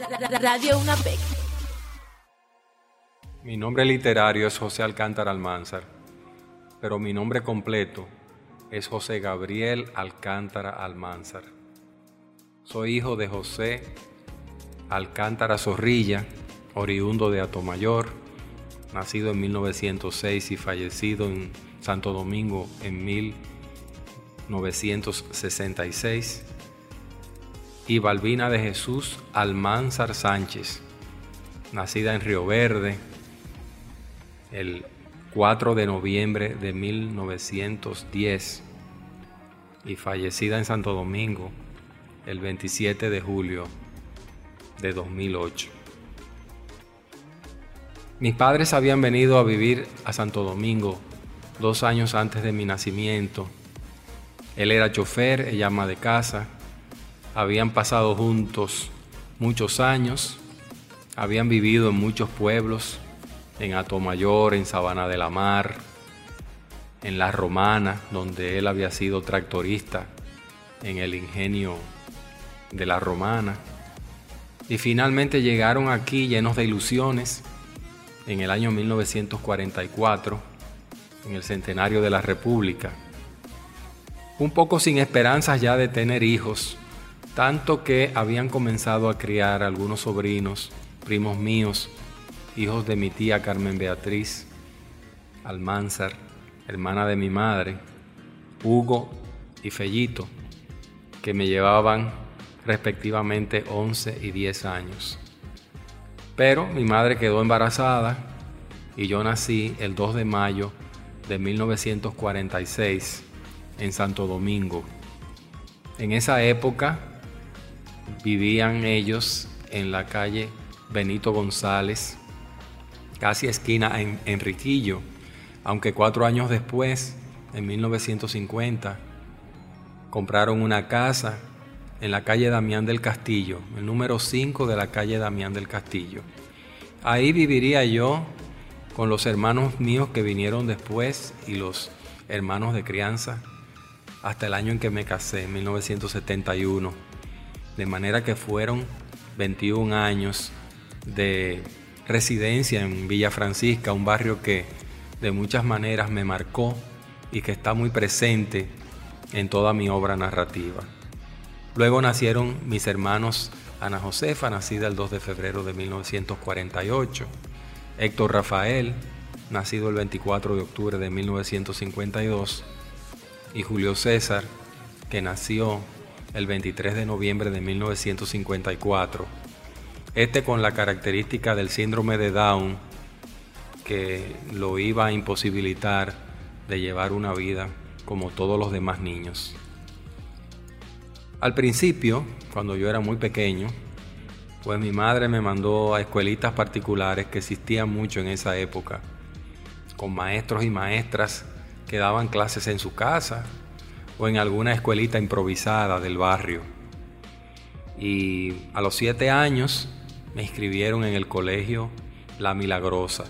Radio UNAPEC. Mi nombre literario es José Alcántara Almanzar, pero mi nombre completo es José Gabriel Alcántara Almanzar. Soy hijo de José Alcántara Zorrilla, oriundo de Atomayor, nacido en 1906 y fallecido en Santo Domingo en 1966, y Balbina de Jesús Almanzar Sánchez, nacida en Río Verde el 4 de noviembre de 1910 y fallecida en Santo Domingo el 27 de julio de 2008. Mis padres habían venido a vivir a Santo Domingo dos años antes de mi nacimiento. Él era chofer, ella ama de casa. Habían pasado juntos muchos años. Habían vivido en muchos pueblos, en Atomayor, en Sabana de la Mar, en La Romana, donde él había sido tractorista en el ingenio de La Romana. Y finalmente llegaron aquí llenos de ilusiones en el año 1944, en el centenario de la República. Un poco sin esperanzas ya de tener hijos, tanto que habían comenzado a criar algunos sobrinos, primos míos, hijos de mi tía Carmen Beatriz Almanzar, hermana de mi madre, Hugo y Fellito, que me llevaban respectivamente 11 y 10 años. Pero mi madre quedó embarazada y yo nací el 2 de mayo de 1946 en Santo Domingo. En esa época vivían ellos en la calle Benito González, casi esquina en Enriquillo, aunque cuatro años después, en 1950, compraron una casa en la calle Damián del Castillo, el número 5 de la calle Damián del Castillo. Ahí viviría yo con los hermanos míos que vinieron después y los hermanos de crianza hasta el año en que me casé, en 1971. De manera que fueron 21 años de residencia en Villa Francisca, un barrio que de muchas maneras me marcó y que está muy presente en toda mi obra narrativa. Luego nacieron mis hermanos Ana Josefa, nacida el 2 de febrero de 1948, Héctor Rafael, nacido el 24 de octubre de 1952, y Julio César, que nació el 23 de noviembre de 1954. Este con la característica del síndrome de Down que lo iba a imposibilitar de llevar una vida como todos los demás niños. Al principio, cuando yo era muy pequeño, pues mi madre me mandó a escuelitas particulares que existían mucho en esa época, con maestros y maestras que daban clases en su casa o en alguna escuelita improvisada del barrio. Y a los siete años me inscribieron en el colegio La Milagrosa,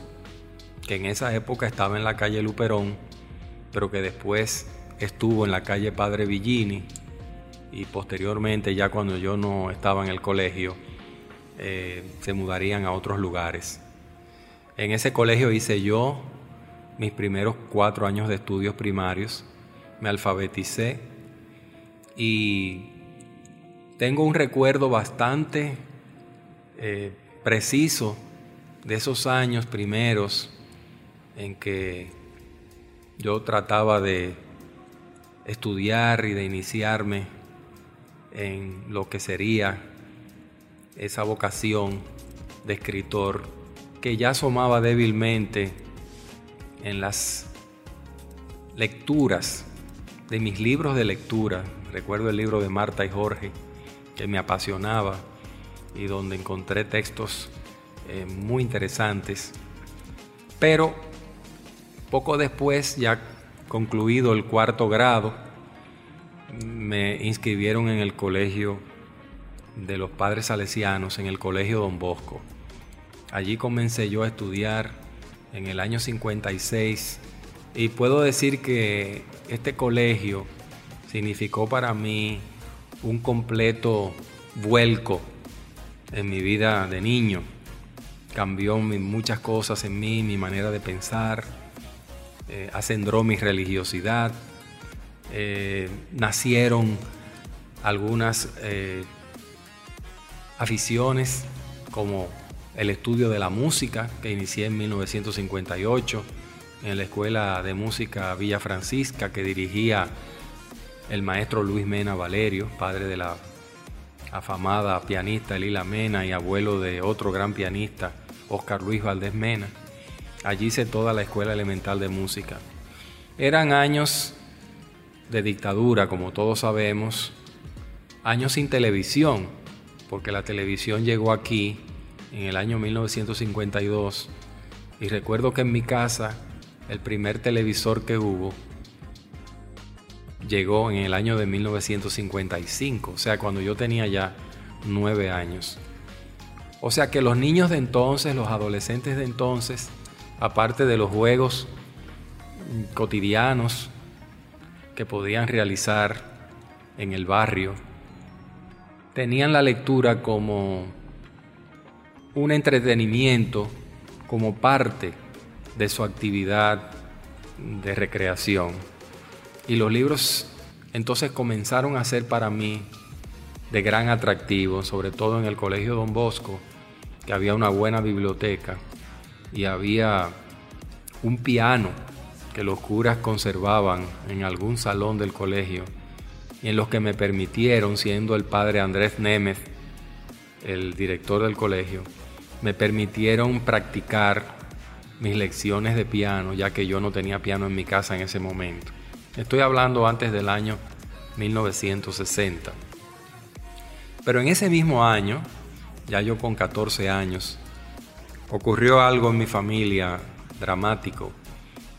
que en esa época estaba en la calle Luperón, pero que después estuvo en la calle Padre Villini y posteriormente ya cuando yo no estaba en el colegio eh, se mudarían a otros lugares. En ese colegio hice yo mis primeros cuatro años de estudios primarios, me alfabeticé y tengo un recuerdo bastante eh, preciso de esos años primeros en que yo trataba de estudiar y de iniciarme en lo que sería esa vocación de escritor que ya asomaba débilmente en las lecturas de mis libros de lectura. Recuerdo el libro de Marta y Jorge, que me apasionaba y donde encontré textos eh, muy interesantes. Pero poco después, ya concluido el cuarto grado, me inscribieron en el colegio de los padres salesianos, en el colegio Don Bosco. Allí comencé yo a estudiar en el año 56 y puedo decir que este colegio significó para mí un completo vuelco en mi vida de niño. Cambió muchas cosas en mí, mi manera de pensar, eh, acendró mi religiosidad, eh, nacieron algunas eh, aficiones como el estudio de la música que inicié en 1958 en la Escuela de Música Villa Francisca que dirigía el maestro Luis Mena Valerio, padre de la afamada pianista Elila Mena y abuelo de otro gran pianista, Oscar Luis Valdés Mena. Allí hice toda la escuela elemental de música. Eran años de dictadura, como todos sabemos, años sin televisión, porque la televisión llegó aquí en el año 1952 y recuerdo que en mi casa el primer televisor que hubo llegó en el año de 1955, o sea, cuando yo tenía ya nueve años. O sea que los niños de entonces, los adolescentes de entonces, aparte de los juegos cotidianos que podían realizar en el barrio, tenían la lectura como un entretenimiento, como parte de su actividad de recreación. Y los libros entonces comenzaron a ser para mí de gran atractivo, sobre todo en el Colegio Don Bosco, que había una buena biblioteca y había un piano que los curas conservaban en algún salón del colegio y en los que me permitieron, siendo el padre Andrés Némez, el director del colegio, me permitieron practicar mis lecciones de piano, ya que yo no tenía piano en mi casa en ese momento. Estoy hablando antes del año 1960. Pero en ese mismo año, ya yo con 14 años, ocurrió algo en mi familia dramático.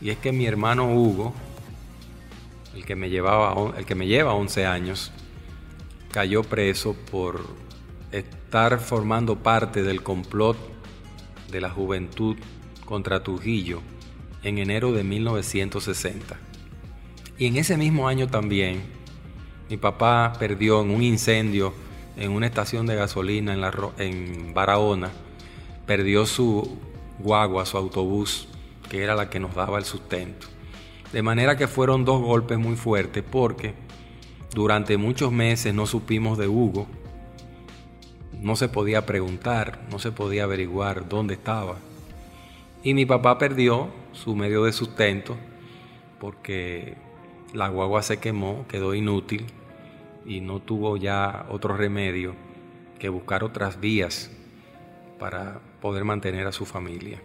Y es que mi hermano Hugo, el que me, llevaba, el que me lleva 11 años, cayó preso por estar formando parte del complot de la juventud contra Trujillo en enero de 1960. Y en ese mismo año también, mi papá perdió en un incendio en una estación de gasolina en, la, en Barahona, perdió su guagua, su autobús, que era la que nos daba el sustento. De manera que fueron dos golpes muy fuertes porque durante muchos meses no supimos de Hugo, no se podía preguntar, no se podía averiguar dónde estaba. Y mi papá perdió su medio de sustento porque la guagua se quemó, quedó inútil y no tuvo ya otro remedio que buscar otras vías para poder mantener a su familia.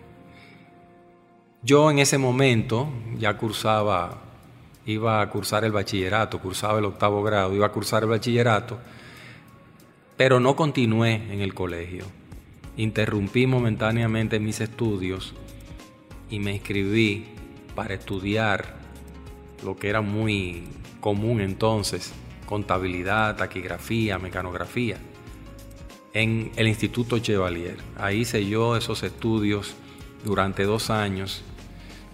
Yo en ese momento ya cursaba, iba a cursar el bachillerato, cursaba el octavo grado, iba a cursar el bachillerato, pero no continué en el colegio. Interrumpí momentáneamente mis estudios y me inscribí para estudiar lo que era muy común entonces, contabilidad, taquigrafía, mecanografía, en el Instituto Chevalier. Ahí hice yo esos estudios durante dos años,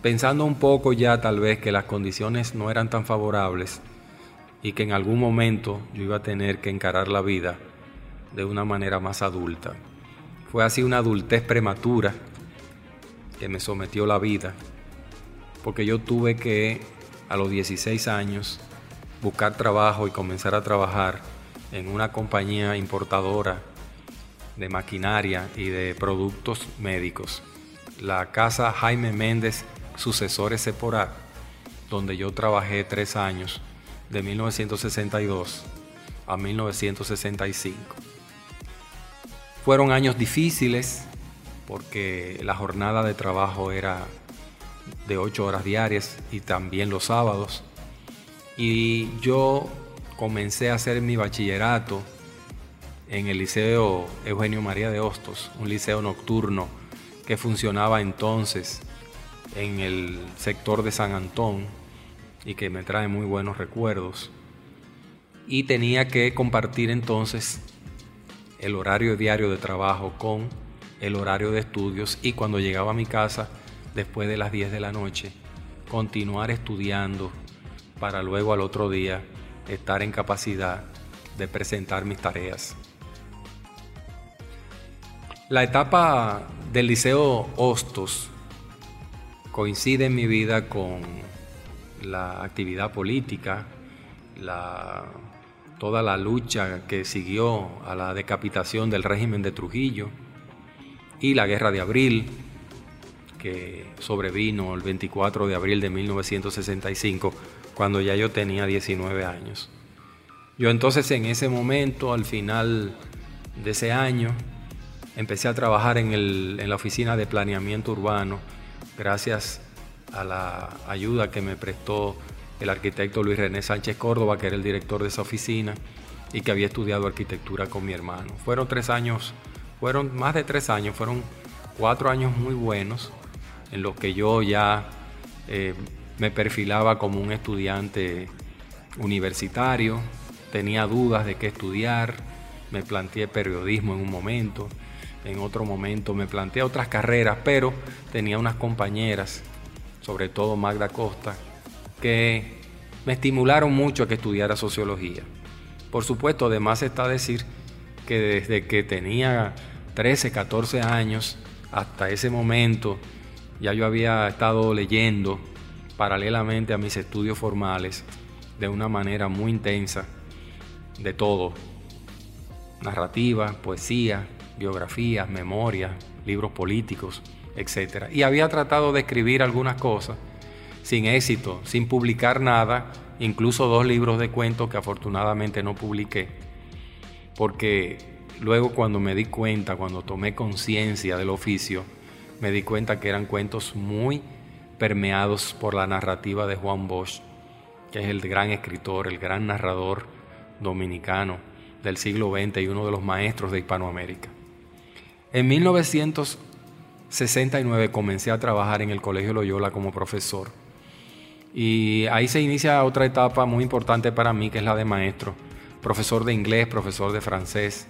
pensando un poco ya tal vez que las condiciones no eran tan favorables y que en algún momento yo iba a tener que encarar la vida de una manera más adulta. Fue así una adultez prematura que me sometió la vida, porque yo tuve que a los 16 años buscar trabajo y comenzar a trabajar en una compañía importadora de maquinaria y de productos médicos, la casa Jaime Méndez Sucesores Sephora, donde yo trabajé tres años, de 1962 a 1965. Fueron años difíciles porque la jornada de trabajo era de ocho horas diarias y también los sábados. Y yo comencé a hacer mi bachillerato en el Liceo Eugenio María de Hostos, un liceo nocturno que funcionaba entonces en el sector de San Antón y que me trae muy buenos recuerdos. Y tenía que compartir entonces el horario diario de trabajo con el horario de estudios y cuando llegaba a mi casa después de las 10 de la noche, continuar estudiando para luego al otro día estar en capacidad de presentar mis tareas. La etapa del Liceo Hostos coincide en mi vida con la actividad política, la, toda la lucha que siguió a la decapitación del régimen de Trujillo y la guerra de abril, que sobrevino el 24 de abril de 1965, cuando ya yo tenía 19 años. Yo entonces en ese momento, al final de ese año, empecé a trabajar en, en la oficina de planeamiento urbano, gracias a la ayuda que me prestó el arquitecto Luis René Sánchez Córdoba, que era el director de esa oficina y que había estudiado arquitectura con mi hermano. Fueron tres años, fueron más de tres años, fueron cuatro años muy buenos en los que yo ya eh, me perfilaba como un estudiante universitario, tenía dudas de qué estudiar, me planteé periodismo en un momento, en otro momento me planteé otras carreras, pero tenía unas compañeras, sobre todo Magda Costa, que me estimularon mucho a que estudiara sociología. Por supuesto, además está decir que desde que tenía 13, 14 años hasta ese momento ya yo había estado leyendo paralelamente a mis estudios formales de una manera muy intensa de todo. Narrativa, poesía, biografías, memorias, libros políticos, etc. Y había tratado de escribir algunas cosas sin éxito, sin publicar nada, incluso dos libros de cuentos que afortunadamente no publiqué, porque luego cuando me di cuenta, cuando tomé conciencia del oficio, me di cuenta que eran cuentos muy permeados por la narrativa de Juan Bosch, que es el gran escritor, el gran narrador dominicano del siglo XX y uno de los maestros de Hispanoamérica. En 1969 comencé a trabajar en el Colegio Loyola como profesor. Y ahí se inicia otra etapa muy importante para mí, que es la de maestro, profesor de inglés, profesor de francés,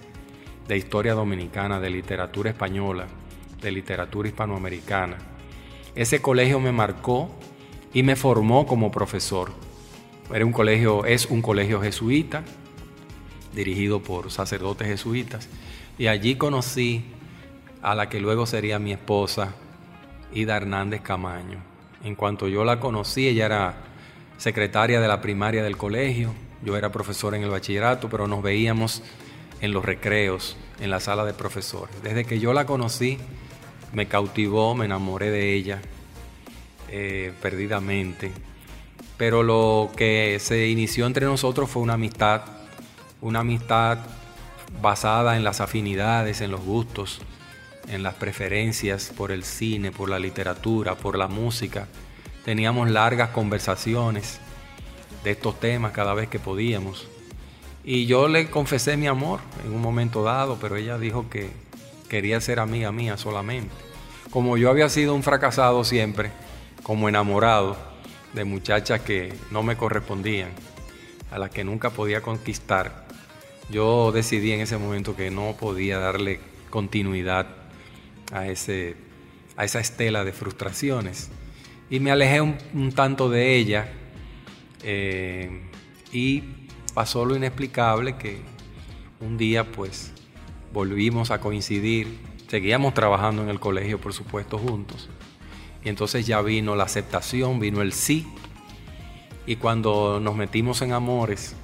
de historia dominicana, de literatura española, de literatura hispanoamericana. Ese colegio me marcó y me formó como profesor. Era un colegio, es un colegio jesuita, dirigido por sacerdotes jesuitas, y allí conocí a la que luego sería mi esposa, Ida Hernández Camaño. En cuanto yo la conocí, ella era secretaria de la primaria del colegio, yo era profesor en el bachillerato, pero nos veíamos en los recreos, en la sala de profesores. Desde que yo la conocí, me cautivó, me enamoré de ella eh, perdidamente. Pero lo que se inició entre nosotros fue una amistad, una amistad basada en las afinidades, en los gustos, en las preferencias por el cine, por la literatura, por la música. Teníamos largas conversaciones de estos temas cada vez que podíamos. Y yo le confesé mi amor en un momento dado, pero ella dijo que quería ser amiga mía solamente. Como yo había sido un fracasado siempre, como enamorado de muchachas que no me correspondían, a las que nunca podía conquistar, yo decidí en ese momento que no podía darle continuidad a, ese, a esa estela de frustraciones. Y me alejé un, tanto de ella eh, y pasó lo inexplicable que un día pues volvimos a coincidir, seguíamos trabajando en el colegio por supuesto juntos. Y entonces ya vino la aceptación, vino el sí. Y cuando nos metimos en amores,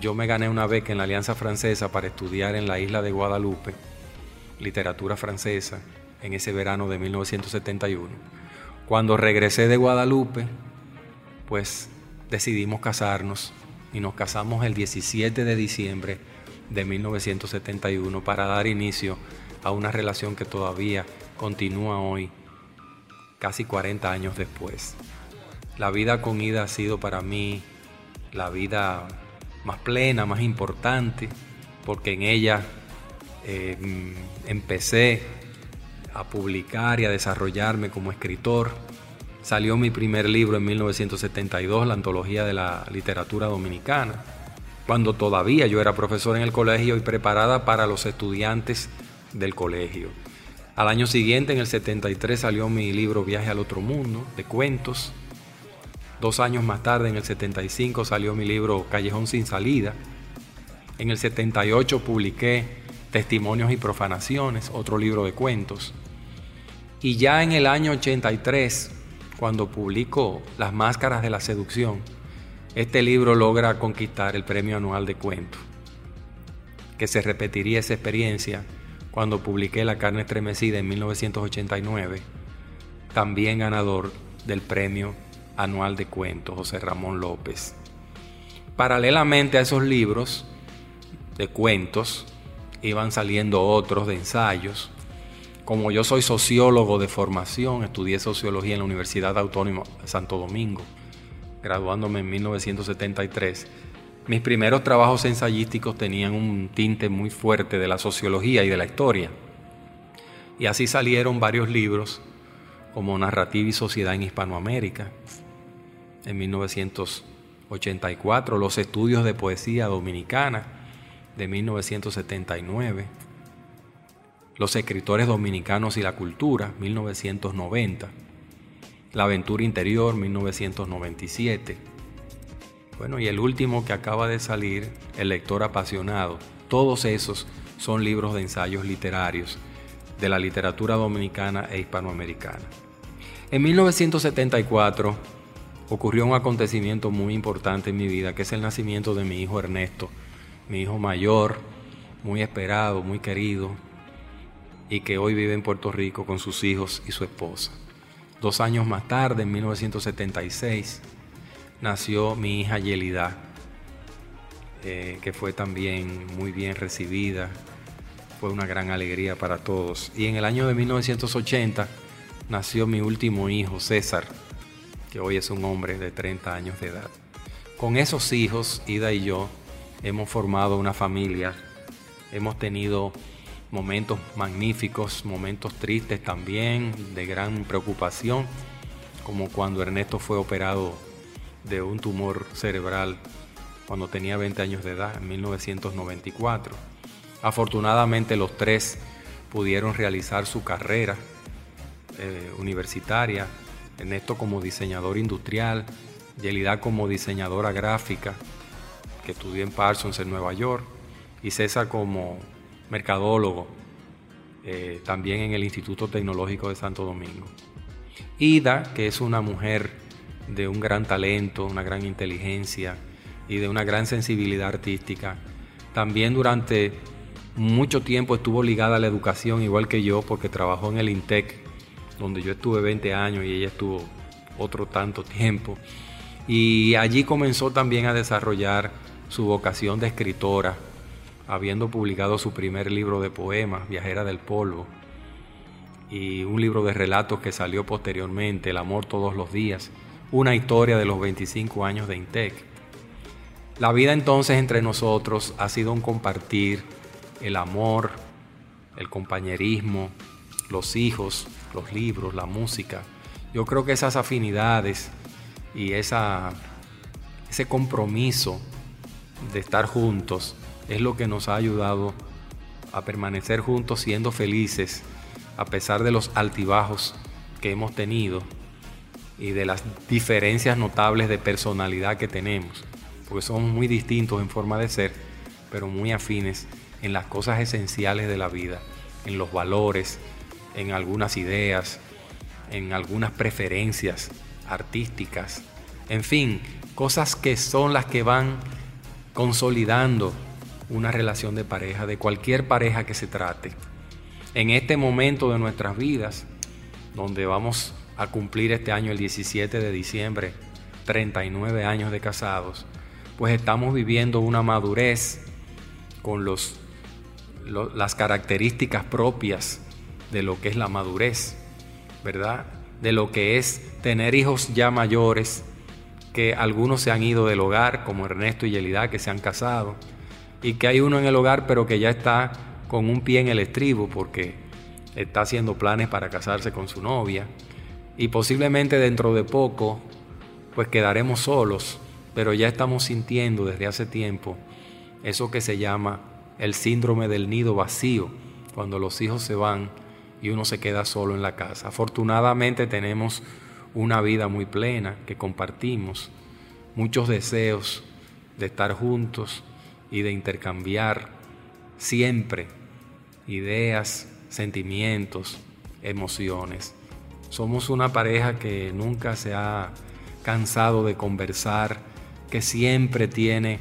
yo me gané una beca en la Alianza Francesa para estudiar en la isla de Guadalupe literatura francesa en ese verano de 1971. Cuando regresé de Guadalupe, pues decidimos casarnos y nos casamos el 17 de diciembre de 1971 para dar inicio a una relación que todavía continúa hoy, casi 40 años después. La vida con Ida ha sido para mí la vida más plena, más importante, porque en ella eh, empecé a publicar y a desarrollarme como escritor. Salió mi primer libro en 1972, la antología de la literatura dominicana, cuando todavía yo era profesor en el colegio y preparada para los estudiantes del colegio. Al año siguiente, en el 73, salió mi libro Viaje al otro mundo, de cuentos. Dos años más tarde, en el 75, salió mi libro Callejón sin salida. En el 78 publiqué Testimonios y Profanaciones, otro libro de cuentos. Y ya en el año 83, cuando publico Las Máscaras de la Seducción, este libro logra conquistar el premio anual de cuentos, que se repetiría esa experiencia cuando publiqué La carne estremecida en 1989, también ganador del premio anual de cuentos José Ramón López. Paralelamente a esos libros de cuentos, iban saliendo otros de ensayos. Como yo soy sociólogo de formación, estudié sociología en la Universidad Autónoma de Santo Domingo graduándome en 1973, mis primeros trabajos ensayísticos tenían un tinte muy fuerte de la sociología y de la historia. Y así salieron varios libros como Narrativa y Sociedad en Hispanoamérica. En 1984, Los Estudios de Poesía Dominicana de 1979. Los Escritores Dominicanos y la Cultura, 1990. La aventura interior 1997. Bueno, y el último que acaba de salir, El lector apasionado. Todos esos son libros de ensayos literarios de la literatura dominicana e hispanoamericana. En 1974 ocurrió un acontecimiento muy importante en mi vida, que es el nacimiento de mi hijo Ernesto, mi hijo mayor, muy esperado, muy querido, y que hoy vive en Puerto Rico con sus hijos y su esposa. Dos años más tarde, en 1976, nació mi hija Yelida, eh, que fue también muy bien recibida. Fue una gran alegría para todos. Y en el año de 1980 nació mi último hijo, César, que hoy es un hombre de 30 años de edad. Con esos hijos, Ida y yo, hemos formado una familia. Hemos tenido momentos magníficos, momentos tristes también, de gran preocupación, como cuando Ernesto fue operado de un tumor cerebral cuando tenía 20 años de edad, en 1994. Afortunadamente los tres pudieron realizar su carrera eh, universitaria, Ernesto como diseñador industrial, Yelida como diseñadora gráfica, que estudió en Parsons en Nueva York, y César como mercadólogo, eh, también en el Instituto Tecnológico de Santo Domingo. Ida, que es una mujer de un gran talento, una gran inteligencia y de una gran sensibilidad artística, también durante mucho tiempo estuvo ligada a la educación, igual que yo, porque trabajó en el INTEC, donde yo estuve 20 años y ella estuvo otro tanto tiempo. Y allí comenzó también a desarrollar su vocación de escritora, habiendo publicado su primer libro de poemas, Viajera del Polvo, y un libro de relatos que salió posteriormente, El amor todos los días, una historia de los 25 años de Intec. La vida entonces entre nosotros ha sido un compartir el amor, el compañerismo, los hijos, los libros, la música. Yo creo que esas afinidades y esa, ese compromiso de estar juntos es lo que nos ha ayudado a permanecer juntos siendo felices a pesar de los altibajos que hemos tenido y de las diferencias notables de personalidad que tenemos, porque somos muy distintos en forma de ser, pero muy afines en las cosas esenciales de la vida, en los valores, en algunas ideas, en algunas preferencias artísticas, en fin, cosas que son las que van consolidando una relación de pareja, de cualquier pareja que se trate. En este momento de nuestras vidas, donde vamos a cumplir este año, el 17 de diciembre, 39 años de casados, pues estamos viviendo una madurez con los, las características propias de lo que es la madurez, ¿verdad? De lo que es tener hijos ya mayores, que algunos se han ido del hogar, como Ernesto y Yelida, que se han casado, y que hay uno en el hogar pero que ya está con un pie en el estribo porque está haciendo planes para casarse con su novia y posiblemente dentro de poco pues quedaremos solos, pero ya estamos sintiendo desde hace tiempo eso que se llama el síndrome del nido vacío, cuando los hijos se van y uno se queda solo en la casa. Afortunadamente tenemos una vida muy plena que compartimos, muchos deseos de estar juntos, y de intercambiar siempre ideas, sentimientos, emociones. Somos una pareja que nunca se ha cansado de conversar, que siempre tiene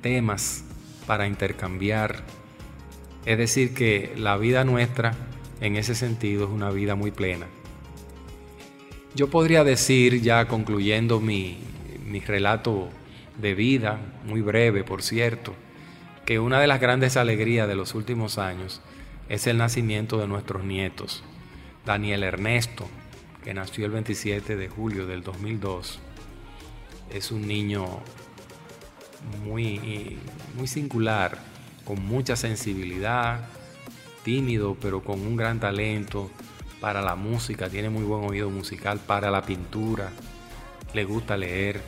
temas para intercambiar. Es decir, que la vida nuestra en ese sentido es una vida muy plena. Yo podría decir, ya concluyendo mi, mi relato de vida, muy breve por cierto, que una de las grandes alegrías de los últimos años es el nacimiento de nuestros nietos. Daniel Ernesto, que nació el 27 de julio del 2002, es un niño muy, muy singular, con mucha sensibilidad, tímido, pero con un gran talento para la música, tiene muy buen oído musical, para la pintura, le gusta leer,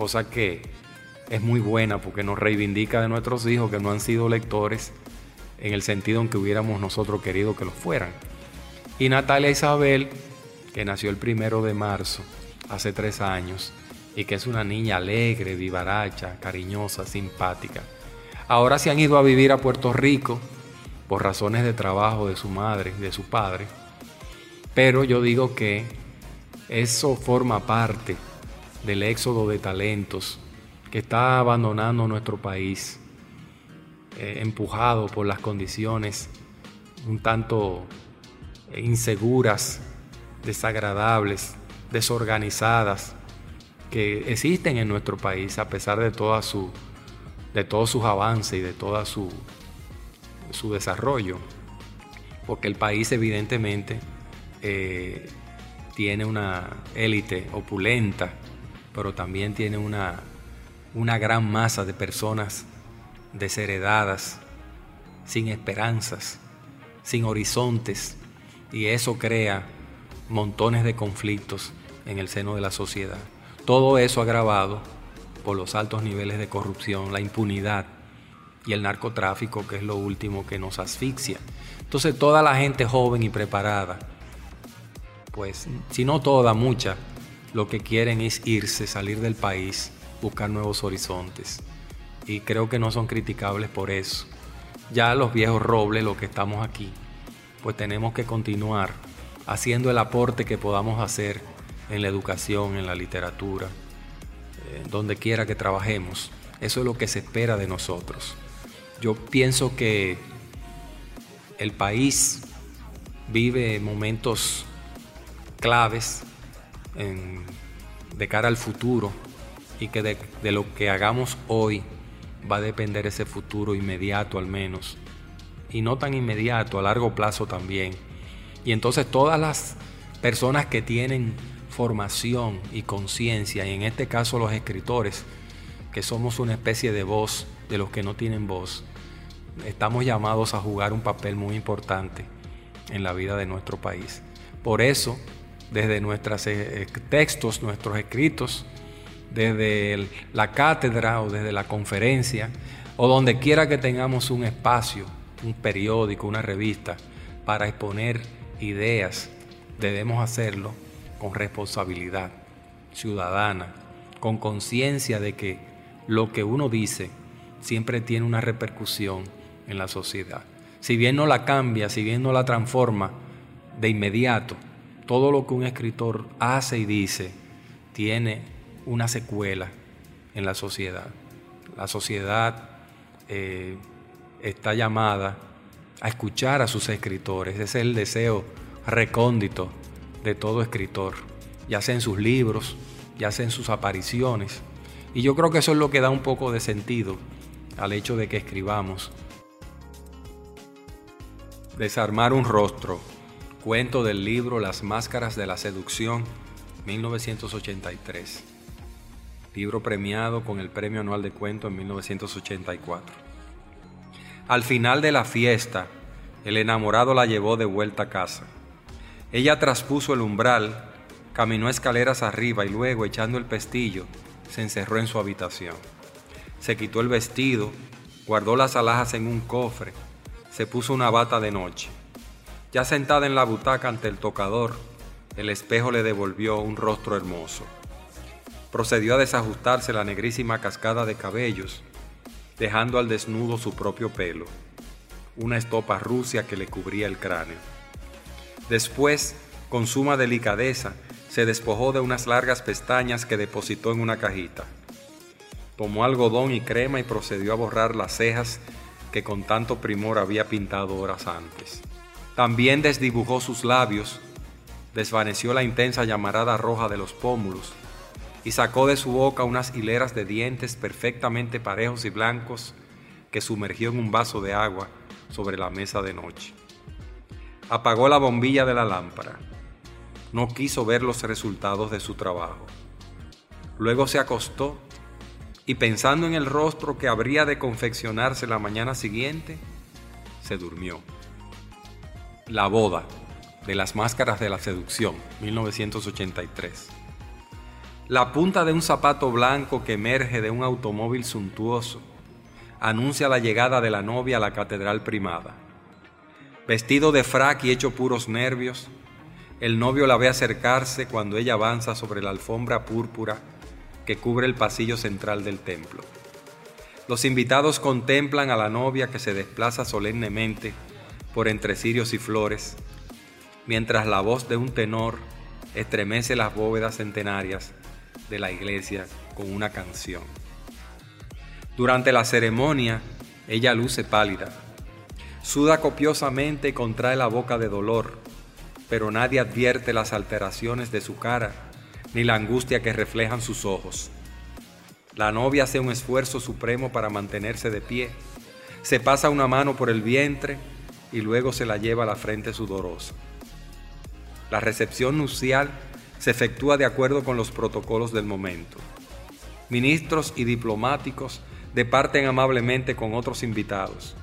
cosa que es muy buena porque nos reivindica de nuestros hijos que no han sido lectores en el sentido en que hubiéramos nosotros querido que lo fueran. Y Natalia Isabel, que nació el primero de marzo, hace tres años, y que es una niña alegre, vivaracha, cariñosa, simpática. Ahora se han ido a vivir a Puerto Rico por razones de trabajo de su madre de su padre, pero yo digo que eso forma parte del éxodo de talentos que está abandonando nuestro país, eh, empujado por las condiciones un tanto inseguras, desagradables, desorganizadas que existen en nuestro país a pesar de, toda su, de todos sus avances y de todo su, su desarrollo, porque el país evidentemente eh, tiene una élite opulenta, pero también tiene una, una gran masa de personas desheredadas, sin esperanzas, sin horizontes, y eso crea montones de conflictos en el seno de la sociedad. Todo eso agravado por los altos niveles de corrupción, la impunidad y el narcotráfico, que es lo último que nos asfixia. Entonces toda la gente joven y preparada, pues si no toda, mucha, lo que quieren es irse, salir del país, buscar nuevos horizontes. Y creo que no son criticables por eso. Ya los viejos robles, los que estamos aquí, pues tenemos que continuar haciendo el aporte que podamos hacer en la educación, en la literatura, donde quiera que trabajemos. Eso es lo que se espera de nosotros. Yo pienso que el país vive momentos claves de cara al futuro y que de, de lo que hagamos hoy va a depender ese futuro inmediato al menos y no tan inmediato, a largo plazo también. Y entonces todas las personas que tienen formación y conciencia, y en este caso los escritores, que somos una especie de voz de los que no tienen voz, estamos llamados a jugar un papel muy importante en la vida de nuestro país. Por eso, desde nuestros eh, textos, nuestros escritos, desde la cátedra o desde la conferencia, o donde quiera que tengamos un espacio, un periódico, una revista, para exponer ideas, debemos hacerlo con responsabilidad ciudadana, con conciencia de que lo que uno dice siempre tiene una repercusión en la sociedad. Si bien no la cambia, si bien no la transforma de inmediato, todo lo que un escritor hace y dice tiene una secuela en la sociedad. La sociedad eh, está llamada a escuchar a sus escritores. Ese es el deseo recóndito de todo escritor, ya sea en sus libros, ya sea en sus apariciones. Y yo creo que eso es lo que da un poco de sentido al hecho de que escribamos. Desarmar un rostro. Cuento del libro Las Máscaras de la Seducción, 1983. Libro premiado con el Premio Anual de Cuento en 1984. Al final de la fiesta, el enamorado la llevó de vuelta a casa. Ella traspuso el umbral, caminó escaleras arriba y luego, echando el pestillo, se encerró en su habitación. Se quitó el vestido, guardó las alhajas en un cofre, se puso una bata de noche. Ya sentada en la butaca ante el tocador, el espejo le devolvió un rostro hermoso. Procedió a desajustarse la negrísima cascada de cabellos, dejando al desnudo su propio pelo. una estopa rusia que le cubría el cráneo. Después, con suma delicadeza, se despojó de unas largas pestañas que depositó en una cajita. Tomó algodón y crema y procedió a borrar las cejas que con tanto primor había pintado horas antes. También desdibujó sus labios, desvaneció la intensa llamarada roja de los pómulos y sacó de su boca unas hileras de dientes perfectamente parejos y blancos que sumergió en un vaso de agua sobre la mesa de noche. Apagó la bombilla de la lámpara. No quiso ver los resultados de su trabajo. Luego se acostó y pensando en el rostro que habría de confeccionarse la mañana siguiente, se durmió. La boda de las máscaras de la seducción, 1983. La punta de un zapato blanco que emerge de un automóvil suntuoso anuncia la llegada de la novia a la catedral primada. Vestido de frac y hecho puros nervios, el novio la ve acercarse cuando ella avanza sobre la alfombra púrpura que cubre el pasillo central del templo. Los invitados contemplan a la novia que se desplaza solemnemente por entre cirios y flores, mientras la voz de un tenor estremece las bóvedas centenarias de la iglesia con una canción. Durante la ceremonia, ella luce pálida, suda copiosamente y contrae la boca de dolor, pero nadie advierte las alteraciones de su cara ni la angustia que reflejan sus ojos. La novia hace un esfuerzo supremo para mantenerse de pie, se pasa una mano por el vientre y luego se la lleva a la frente sudorosa. La recepción nupcial se efectúa de acuerdo con los protocolos del momento. Ministros y diplomáticos departen amablemente con otros invitados.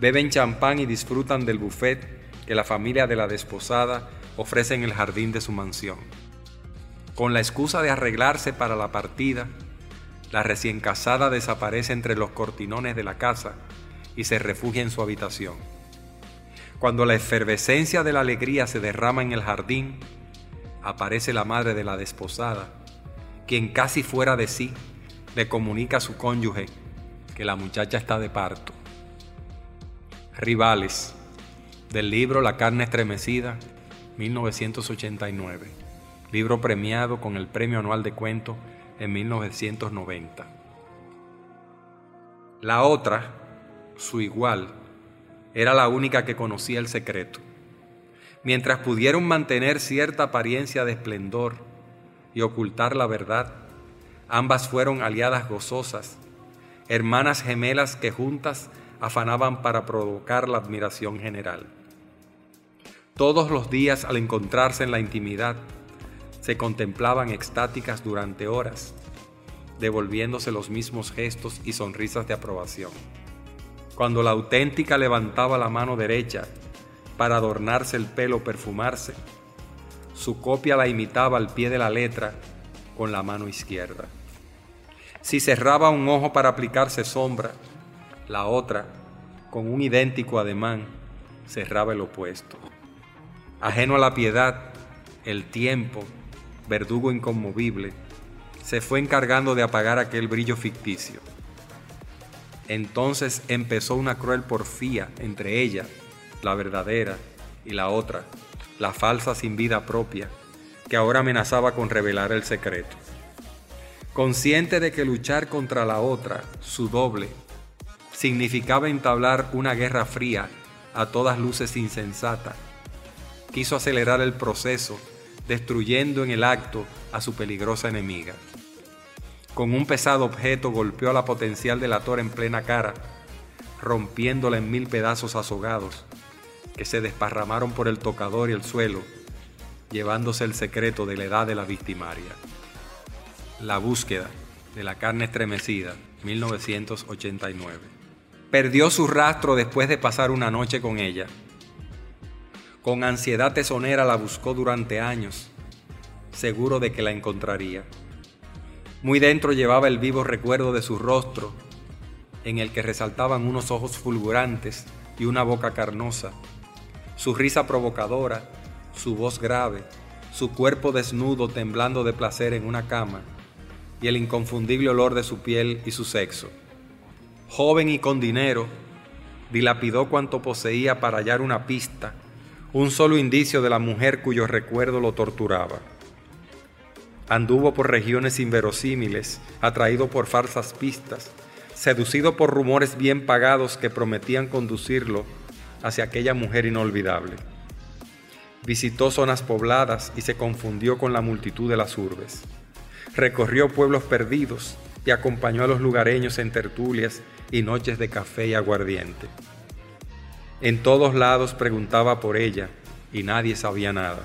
Beben champán y disfrutan del buffet que la familia de la desposada ofrece en el jardín de su mansión. Con la excusa de arreglarse para la partida, la recién casada desaparece entre los cortinones de la casa y se refugia en su habitación. Cuando la efervescencia de la alegría se derrama en el jardín, aparece la madre de la desposada, quien casi fuera de sí le comunica a su cónyuge que la muchacha está de parto. Rivales, del libro La carne estremecida, 1989, libro premiado con el Premio Anual de Cuento en 1990. La otra, su igual, era la única que conocía el secreto mientras pudieron mantener cierta apariencia de esplendor y ocultar la verdad, ambas fueron aliadas gozosas, hermanas gemelas que juntas afanaban para provocar la admiración general. Todos los días al encontrarse en la intimidad, se contemplaban extáticas durante horas, devolviéndose los mismos gestos y sonrisas de aprobación. Cuando la auténtica levantaba la mano derecha para adornarse el pelo perfumarse. Su copia la imitaba al pie de la letra con la mano izquierda. Si cerraba un ojo para aplicarse sombra, la otra, con un idéntico ademán, cerraba el opuesto. Ajeno a la piedad, el tiempo, verdugo inconmovible, se fue encargando de apagar aquel brillo ficticio. Entonces empezó una cruel porfía entre ella la verdadera, y la otra, la falsa sin vida propia, que ahora amenazaba con revelar el secreto. Consciente de que luchar contra la otra, su doble, significaba entablar una guerra fría, a todas luces insensata, quiso acelerar el proceso, destruyendo en el acto a su peligrosa enemiga. Con un pesado objeto golpeó a la potencial delator en plena cara, rompiéndola en mil pedazos azogados, que se desparramaron por el tocador y el suelo, llevándose el secreto de la edad de la victimaria. La búsqueda de la carne estremecida, 1989. Perdió su rastro después de pasar una noche con ella. Con ansiedad tesonera la buscó durante años, seguro de que la encontraría. Muy dentro llevaba el vivo recuerdo de su rostro, en el que resaltaban unos ojos fulgurantes y una boca carnosa su risa provocadora, su voz grave, su cuerpo desnudo temblando de placer en una cama y el inconfundible olor de su piel y su sexo. Joven y con dinero, dilapidó cuanto poseía para hallar una pista, un solo indicio de la mujer cuyo recuerdo lo torturaba. Anduvo por regiones inverosímiles, atraído por falsas pistas, seducido por rumores bien pagados que prometían conducirlo hacia aquella mujer inolvidable. Visitó zonas pobladas y se confundió con la multitud de las urbes. Recorrió pueblos perdidos y acompañó a los lugareños en tertulias y noches de café y aguardiente. En todos lados preguntaba por ella y nadie sabía nada.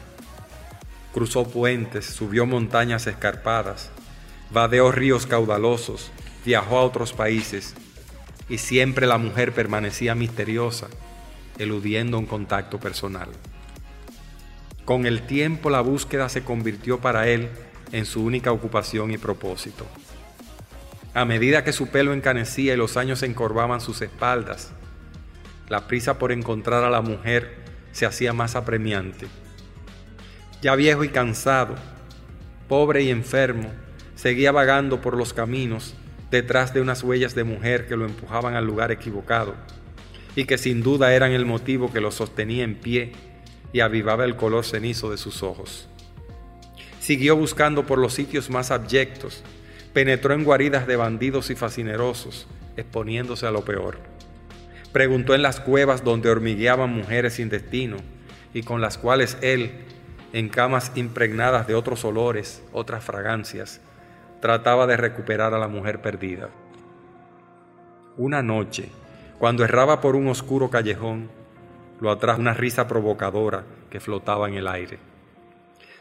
Cruzó puentes, subió montañas escarpadas, vadeó ríos caudalosos, viajó a otros países y siempre la mujer permanecía misteriosa, eludiendo un contacto personal. Con el tiempo la búsqueda se convirtió para él en su única ocupación y propósito. A medida que su pelo encanecía y los años encorvaban sus espaldas, la prisa por encontrar a la mujer se hacía más apremiante. Ya viejo y cansado, pobre y enfermo, seguía vagando por los caminos detrás de unas huellas de mujer que lo empujaban al lugar equivocado y que sin duda eran el motivo que lo sostenía en pie y avivaba el color cenizo de sus ojos. Siguió buscando por los sitios más abyectos, penetró en guaridas de bandidos y fascinerosos, exponiéndose a lo peor. Preguntó en las cuevas donde hormigueaban mujeres sin destino y con las cuales él, en camas impregnadas de otros olores, otras fragancias, trataba de recuperar a la mujer perdida. Una noche, cuando erraba por un oscuro callejón, lo atrajo una risa provocadora que flotaba en el aire.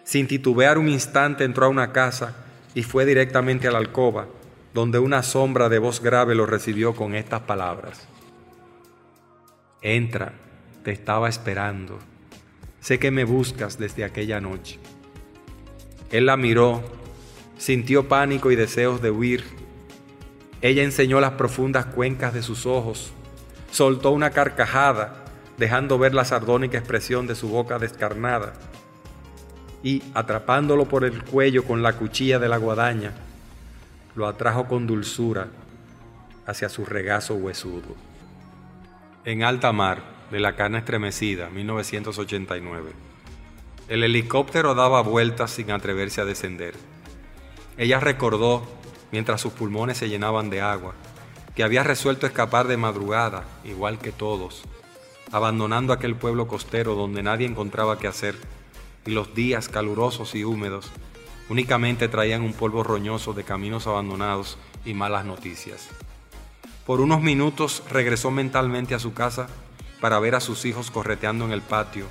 Sin titubear un instante entró a una casa y fue directamente a la alcoba, donde una sombra de voz grave lo recibió con estas palabras. Entra, te estaba esperando. Sé que me buscas desde aquella noche. Él la miró, sintió pánico y deseos de huir. Ella enseñó las profundas cuencas de sus ojos, soltó una carcajada dejando ver la sardónica expresión de su boca descarnada, y, atrapándolo por el cuello con la cuchilla de la guadaña, lo atrajo con dulzura hacia su regazo huesudo. En alta mar, de la carne estremecida, 1989. El helicóptero daba vueltas sin atreverse a descender. Ella recordó, mientras sus pulmones se llenaban de agua, que había resuelto escapar de madrugada, igual que todos, abandonando aquel pueblo costero donde nadie encontraba qué hacer, y los días calurosos y húmedos únicamente traían un polvo roñoso de caminos abandonados y malas noticias. Por unos minutos regresó mentalmente a su casa para ver a sus hijos correteando en el patio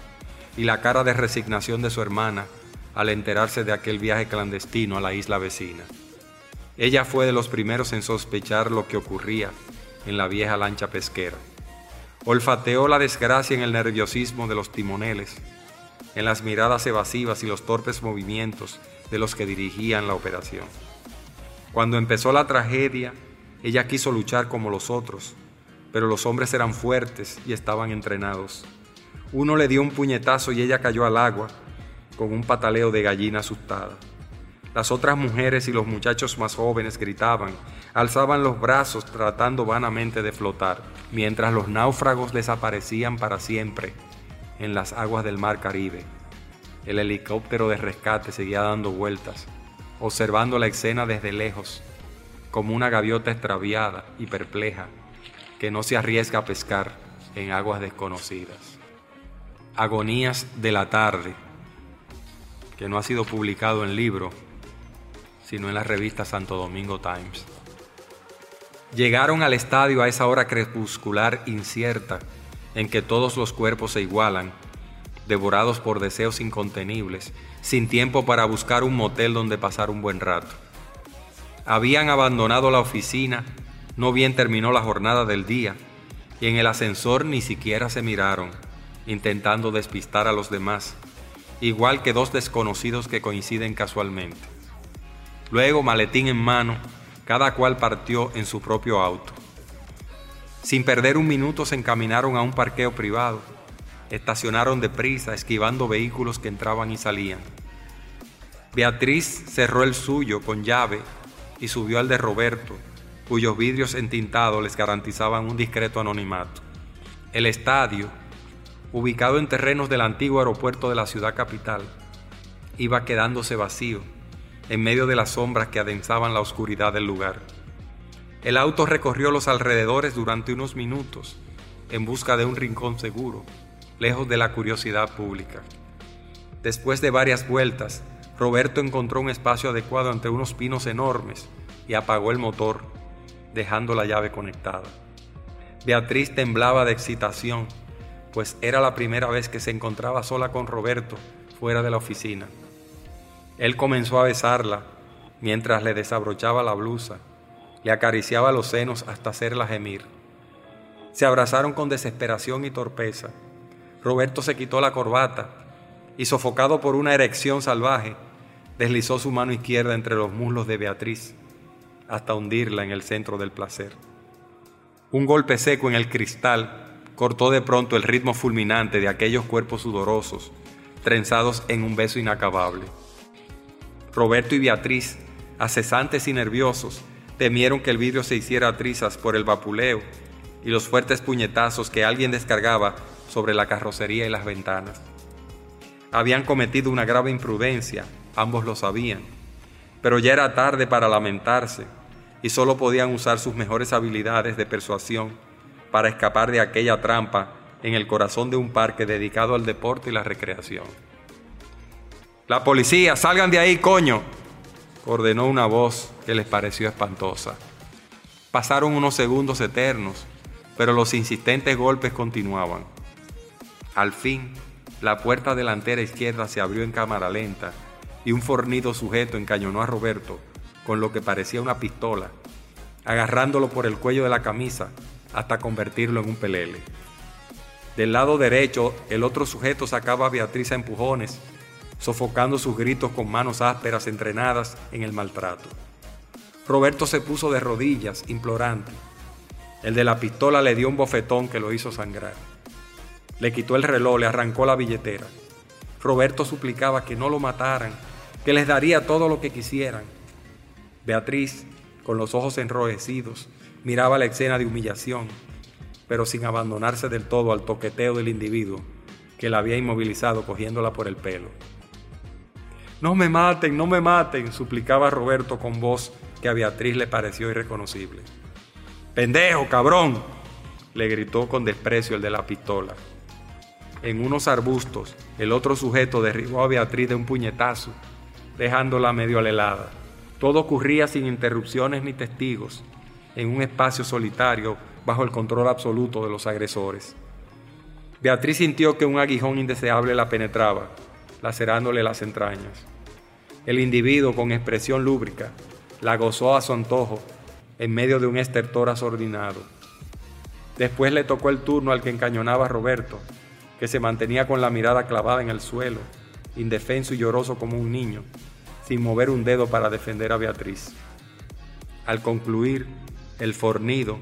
y la cara de resignación de su hermana al enterarse de aquel viaje clandestino a la isla vecina. Ella fue de los primeros en sospechar lo que ocurría en la vieja lancha pesquera. Olfateó la desgracia en el nerviosismo de los timoneles, en las miradas evasivas y los torpes movimientos de los que dirigían la operación. Cuando empezó la tragedia, ella quiso luchar como los otros, pero los hombres eran fuertes y estaban entrenados. Uno le dio un puñetazo y ella cayó al agua con un pataleo de gallina asustada. Las otras mujeres y los muchachos más jóvenes gritaban, alzaban los brazos tratando vanamente de flotar, mientras los náufragos desaparecían para siempre en las aguas del mar Caribe. El helicóptero de rescate seguía dando vueltas, observando la escena desde lejos, como una gaviota extraviada y perpleja que no se arriesga a pescar en aguas desconocidas. Agonías de la tarde, que no ha sido publicado en libro, sino en la revista Santo Domingo Times. Llegaron al estadio a esa hora crepuscular incierta en que todos los cuerpos se igualan, devorados por deseos incontenibles, sin tiempo para buscar un motel donde pasar un buen rato. Habían abandonado la oficina, no bien terminó la jornada del día, y en el ascensor ni siquiera se miraron, intentando despistar a los demás, igual que dos desconocidos que coinciden casualmente. Luego, maletín en mano, cada cual partió en su propio auto. Sin perder un minuto se encaminaron a un parqueo privado. Estacionaron deprisa, esquivando vehículos que entraban y salían. Beatriz cerró el suyo con llave y subió al de Roberto, cuyos vidrios entintados les garantizaban un discreto anonimato. El estadio, ubicado en terrenos del antiguo aeropuerto de la ciudad capital, iba quedándose vacío en medio de las sombras que adensaban la oscuridad del lugar. El auto recorrió los alrededores durante unos minutos en busca de un rincón seguro, lejos de la curiosidad pública. Después de varias vueltas, Roberto encontró un espacio adecuado ante unos pinos enormes y apagó el motor, dejando la llave conectada. Beatriz temblaba de excitación, pues era la primera vez que se encontraba sola con Roberto fuera de la oficina. Él comenzó a besarla mientras le desabrochaba la blusa, le acariciaba los senos hasta hacerla gemir. Se abrazaron con desesperación y torpeza. Roberto se quitó la corbata y, sofocado por una erección salvaje, deslizó su mano izquierda entre los muslos de Beatriz hasta hundirla en el centro del placer. Un golpe seco en el cristal cortó de pronto el ritmo fulminante de aquellos cuerpos sudorosos, trenzados en un beso inacabable. Roberto y Beatriz, acesantes y nerviosos, temieron que el vidrio se hiciera trizas por el vapuleo y los fuertes puñetazos que alguien descargaba sobre la carrocería y las ventanas. Habían cometido una grave imprudencia, ambos lo sabían, pero ya era tarde para lamentarse y solo podían usar sus mejores habilidades de persuasión para escapar de aquella trampa en el corazón de un parque dedicado al deporte y la recreación. La policía, salgan de ahí, coño, ordenó una voz que les pareció espantosa. Pasaron unos segundos eternos, pero los insistentes golpes continuaban. Al fin, la puerta delantera izquierda se abrió en cámara lenta y un fornido sujeto encañonó a Roberto con lo que parecía una pistola, agarrándolo por el cuello de la camisa hasta convertirlo en un pelele. Del lado derecho, el otro sujeto sacaba a Beatriz a empujones, sofocando sus gritos con manos ásperas entrenadas en el maltrato. Roberto se puso de rodillas, implorante. El de la pistola le dio un bofetón que lo hizo sangrar. Le quitó el reloj, le arrancó la billetera. Roberto suplicaba que no lo mataran, que les daría todo lo que quisieran, Beatriz, con los ojos enrojecidos, miraba la escena de humillación, pero sin abandonarse del todo al toqueteo del individuo que la había inmovilizado cogiéndola por el pelo. No me maten, no me maten, suplicaba Roberto con voz que a Beatriz le pareció irreconocible. Pendejo, cabrón, le gritó con desprecio el de la pistola. En unos arbustos, el otro sujeto derribó a Beatriz de un puñetazo, dejándola medio alelada. Todo ocurría sin interrupciones ni testigos, en un espacio solitario bajo el control absoluto de los agresores. Beatriz sintió que un aguijón indeseable la penetraba, lacerándole las entrañas. El individuo, con expresión lúbrica, la gozó a su antojo en medio de un estertor asordinado. Después le tocó el turno al que encañonaba Roberto, que se mantenía con la mirada clavada en el suelo, indefenso y lloroso como un niño, sin mover un dedo para defender a Beatriz. Al concluir, el fornido,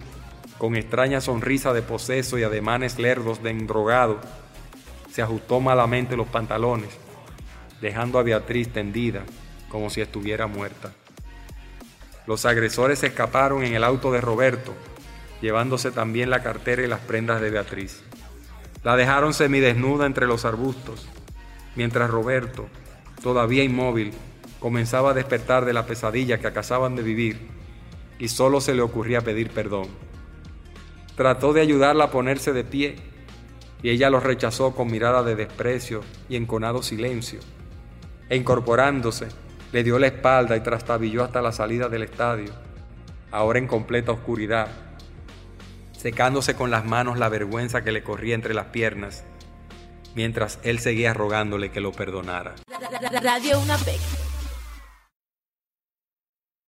con extraña sonrisa de poseso y ademanes lerdos de endrogado, se ajustó malamente los pantalones, dejando a Beatriz tendida como si estuviera muerta. Los agresores escaparon en el auto de Roberto, llevándose también la cartera y las prendas de Beatriz. La dejaron semidesnuda entre los arbustos, mientras Roberto, todavía inmóvil, comenzaba a despertar de la pesadilla que acababan de vivir y solo se le ocurría pedir perdón. Trató de ayudarla a ponerse de pie y ella lo rechazó con mirada de desprecio y enconado silencio. E incorporándose, le dio la espalda y trastabilló hasta la salida del estadio, ahora en completa oscuridad, secándose con las manos la vergüenza que le corría entre las piernas, mientras él seguía rogándole que lo perdonara. Radio Una